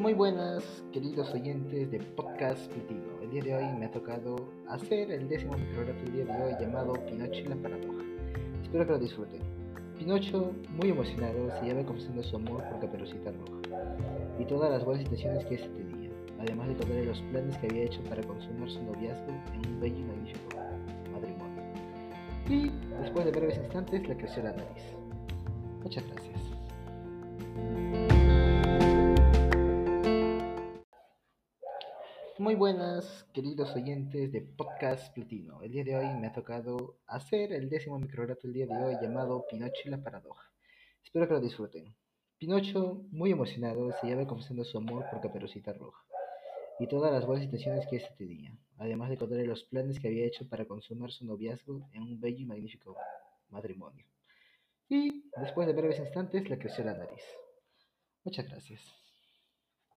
Muy buenas, queridos oyentes de Podcast Pitino. El día de hoy me ha tocado hacer el décimo microrelato del día de hoy llamado Pinocho y la paradoja. Espero que lo disfruten. Pinocho, muy emocionado, se llama confesando su amor por Caperucita Roja y todas las buenas intenciones que éste tenía, además de contarle los planes que había hecho para consumar su noviazgo en un bello y magnífico matrimonio. Y después de breves instantes le creció la nariz. Muchas gracias. Muy buenas, queridos oyentes de Podcast Platino. El día de hoy me ha tocado hacer el décimo microrelato del día de hoy llamado Pinocho y la paradoja. Espero que lo disfruten. Pinocho, muy emocionado, se llama confesando su amor por Caperucita Roja y todas las buenas intenciones que éste tenía, además de contarle los planes que había hecho para consumar su noviazgo en un bello y magnífico matrimonio. Y después de breves instantes le creció la nariz. Muchas gracias.